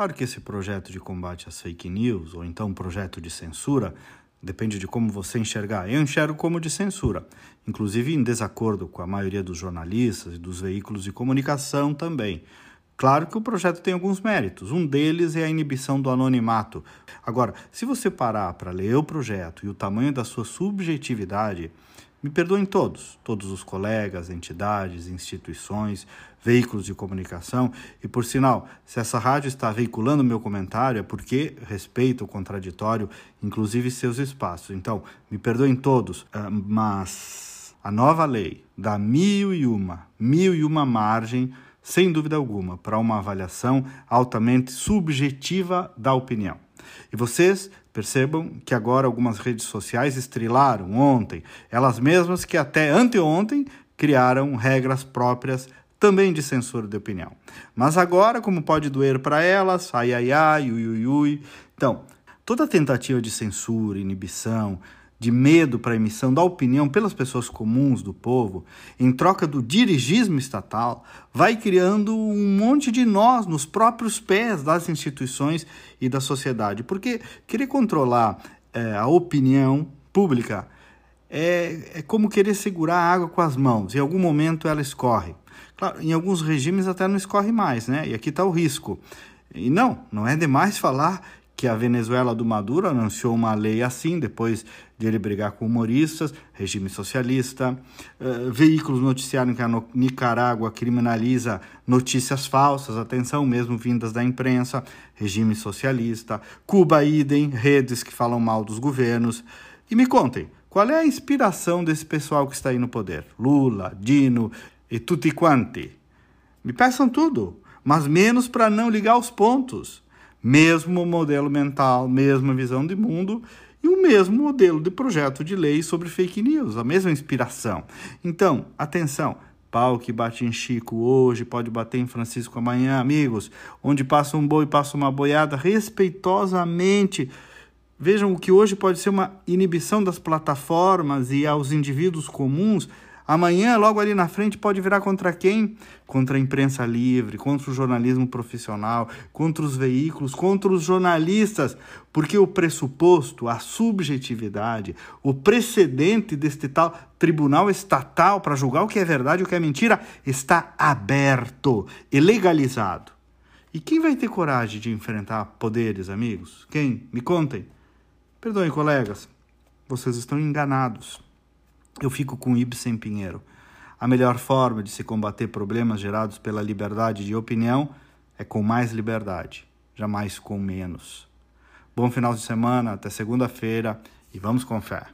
Claro que esse projeto de combate às fake news, ou então projeto de censura, depende de como você enxergar. Eu enxergo como de censura, inclusive em desacordo com a maioria dos jornalistas e dos veículos de comunicação também. Claro que o projeto tem alguns méritos. Um deles é a inibição do anonimato. Agora, se você parar para ler o projeto e o tamanho da sua subjetividade, me perdoem todos, todos os colegas, entidades, instituições, veículos de comunicação. E por sinal, se essa rádio está veiculando meu comentário é porque respeito o contraditório, inclusive seus espaços. Então, me perdoem todos, ah, mas a nova lei dá mil e uma, mil e uma margem sem dúvida alguma, para uma avaliação altamente subjetiva da opinião. E vocês percebam que agora algumas redes sociais estrelaram ontem, elas mesmas que até anteontem criaram regras próprias também de censura de opinião. Mas agora, como pode doer para elas, ai ai ai, ui ui ui. Então, toda tentativa de censura, inibição, de medo para a emissão da opinião pelas pessoas comuns do povo, em troca do dirigismo estatal, vai criando um monte de nós nos próprios pés das instituições e da sociedade. Porque querer controlar é, a opinião pública é, é como querer segurar a água com as mãos. Em algum momento ela escorre. Claro, em alguns regimes até não escorre mais, né? E aqui está o risco. E não, não é demais falar que a Venezuela do Maduro anunciou uma lei assim, depois de ele brigar com humoristas, regime socialista, uh, veículos noticiaram que a Nicarágua criminaliza notícias falsas, atenção, mesmo vindas da imprensa, regime socialista, Cuba idem, redes que falam mal dos governos. E me contem, qual é a inspiração desse pessoal que está aí no poder? Lula, Dino e tutti quanti. Me peçam tudo, mas menos para não ligar os pontos mesmo modelo mental, mesma visão de mundo e o mesmo modelo de projeto de lei sobre fake news, a mesma inspiração. Então, atenção, pau que bate em Chico hoje pode bater em Francisco amanhã, amigos. Onde passa um boi, passa uma boiada, respeitosamente. Vejam o que hoje pode ser uma inibição das plataformas e aos indivíduos comuns Amanhã, logo ali na frente, pode virar contra quem? Contra a imprensa livre, contra o jornalismo profissional, contra os veículos, contra os jornalistas, porque o pressuposto, a subjetividade, o precedente deste tal tribunal estatal para julgar o que é verdade e o que é mentira está aberto e legalizado. E quem vai ter coragem de enfrentar poderes, amigos? Quem? Me contem. Perdoem, colegas, vocês estão enganados eu fico com Ibsen Pinheiro. A melhor forma de se combater problemas gerados pela liberdade de opinião é com mais liberdade, jamais com menos. Bom final de semana, até segunda-feira e vamos com fé.